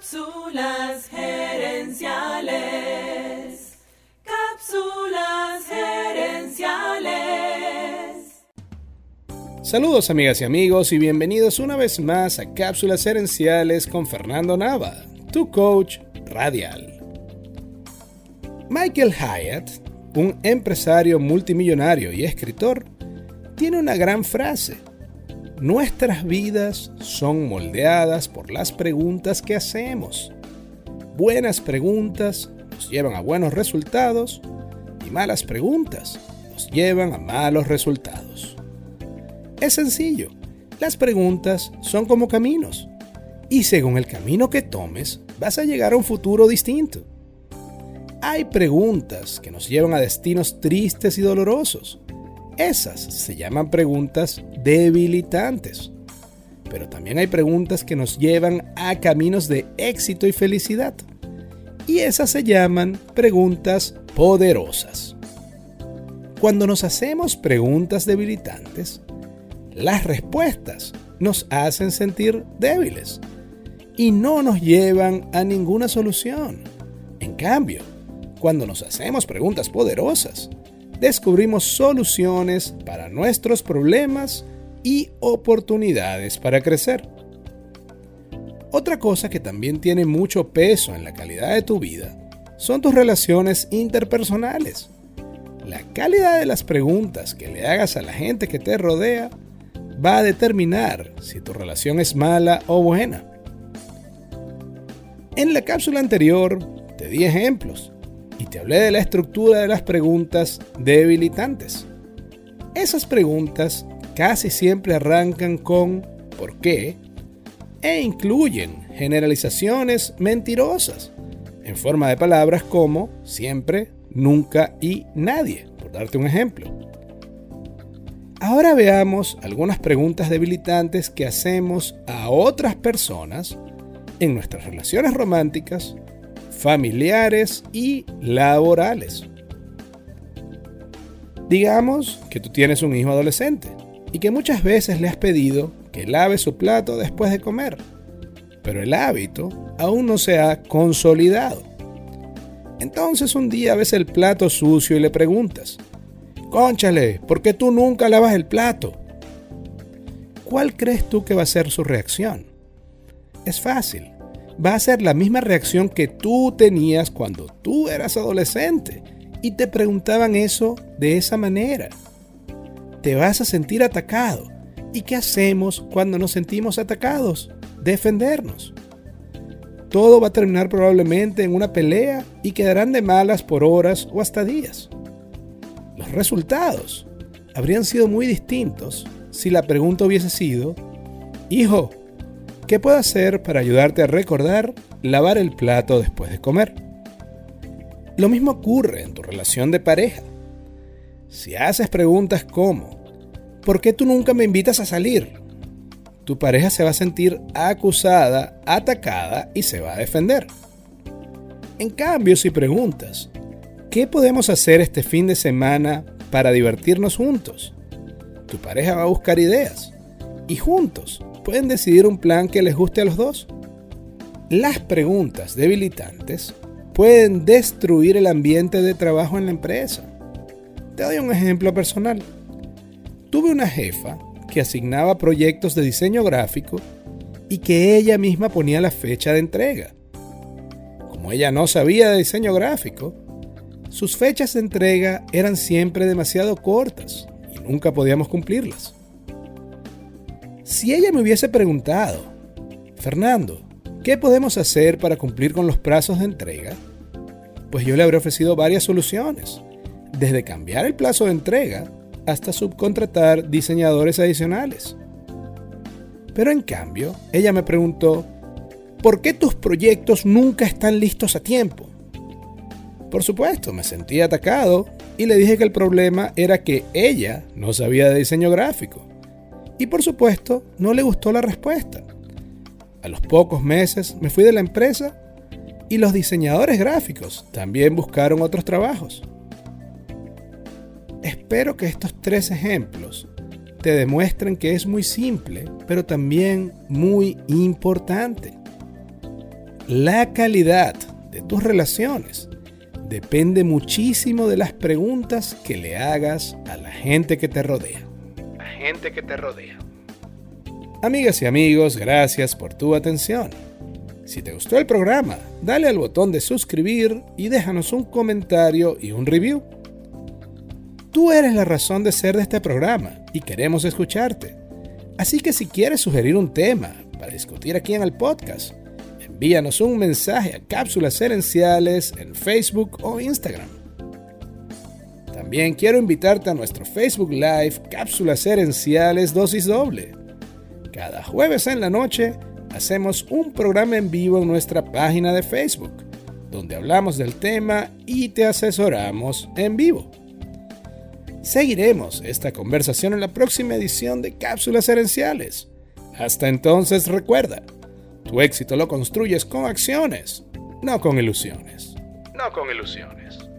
Cápsulas gerenciales. Cápsulas gerenciales. Saludos amigas y amigos y bienvenidos una vez más a Cápsulas gerenciales con Fernando Nava, tu coach radial. Michael Hyatt, un empresario multimillonario y escritor, tiene una gran frase Nuestras vidas son moldeadas por las preguntas que hacemos. Buenas preguntas nos llevan a buenos resultados y malas preguntas nos llevan a malos resultados. Es sencillo, las preguntas son como caminos y según el camino que tomes vas a llegar a un futuro distinto. Hay preguntas que nos llevan a destinos tristes y dolorosos esas se llaman preguntas debilitantes. Pero también hay preguntas que nos llevan a caminos de éxito y felicidad. Y esas se llaman preguntas poderosas. Cuando nos hacemos preguntas debilitantes, las respuestas nos hacen sentir débiles y no nos llevan a ninguna solución. En cambio, cuando nos hacemos preguntas poderosas, descubrimos soluciones para nuestros problemas y oportunidades para crecer. Otra cosa que también tiene mucho peso en la calidad de tu vida son tus relaciones interpersonales. La calidad de las preguntas que le hagas a la gente que te rodea va a determinar si tu relación es mala o buena. En la cápsula anterior te di ejemplos y te hablé de la estructura de las preguntas debilitantes. Esas preguntas casi siempre arrancan con ¿por qué? e incluyen generalizaciones mentirosas en forma de palabras como siempre, nunca y nadie, por darte un ejemplo. Ahora veamos algunas preguntas debilitantes que hacemos a otras personas en nuestras relaciones románticas familiares y laborales. Digamos que tú tienes un hijo adolescente y que muchas veces le has pedido que lave su plato después de comer, pero el hábito aún no se ha consolidado. Entonces un día ves el plato sucio y le preguntas, Conchale, ¿por qué tú nunca lavas el plato? ¿Cuál crees tú que va a ser su reacción? Es fácil va a ser la misma reacción que tú tenías cuando tú eras adolescente y te preguntaban eso de esa manera. Te vas a sentir atacado. ¿Y qué hacemos cuando nos sentimos atacados? Defendernos. Todo va a terminar probablemente en una pelea y quedarán de malas por horas o hasta días. Los resultados habrían sido muy distintos si la pregunta hubiese sido, Hijo, ¿Qué puedo hacer para ayudarte a recordar lavar el plato después de comer? Lo mismo ocurre en tu relación de pareja. Si haces preguntas como, ¿por qué tú nunca me invitas a salir? Tu pareja se va a sentir acusada, atacada y se va a defender. En cambio, si preguntas, ¿qué podemos hacer este fin de semana para divertirnos juntos? Tu pareja va a buscar ideas y juntos pueden decidir un plan que les guste a los dos. Las preguntas debilitantes pueden destruir el ambiente de trabajo en la empresa. Te doy un ejemplo personal. Tuve una jefa que asignaba proyectos de diseño gráfico y que ella misma ponía la fecha de entrega. Como ella no sabía de diseño gráfico, sus fechas de entrega eran siempre demasiado cortas y nunca podíamos cumplirlas. Si ella me hubiese preguntado, Fernando, ¿qué podemos hacer para cumplir con los plazos de entrega? Pues yo le habría ofrecido varias soluciones, desde cambiar el plazo de entrega hasta subcontratar diseñadores adicionales. Pero en cambio, ella me preguntó, ¿por qué tus proyectos nunca están listos a tiempo? Por supuesto, me sentí atacado y le dije que el problema era que ella no sabía de diseño gráfico y por supuesto, no le gustó la respuesta. A los pocos meses me fui de la empresa y los diseñadores gráficos también buscaron otros trabajos. Espero que estos tres ejemplos te demuestren que es muy simple, pero también muy importante. La calidad de tus relaciones depende muchísimo de las preguntas que le hagas a la gente que te rodea. Gente que te rodea. Amigas y amigos, gracias por tu atención. Si te gustó el programa, dale al botón de suscribir y déjanos un comentario y un review. Tú eres la razón de ser de este programa y queremos escucharte. Así que si quieres sugerir un tema para discutir aquí en el podcast, envíanos un mensaje a Cápsulas Herenciales en Facebook o Instagram. También quiero invitarte a nuestro Facebook Live Cápsulas Herenciales Dosis Doble. Cada jueves en la noche hacemos un programa en vivo en nuestra página de Facebook, donde hablamos del tema y te asesoramos en vivo. Seguiremos esta conversación en la próxima edición de Cápsulas Herenciales. Hasta entonces recuerda, tu éxito lo construyes con acciones, no con ilusiones. No con ilusiones.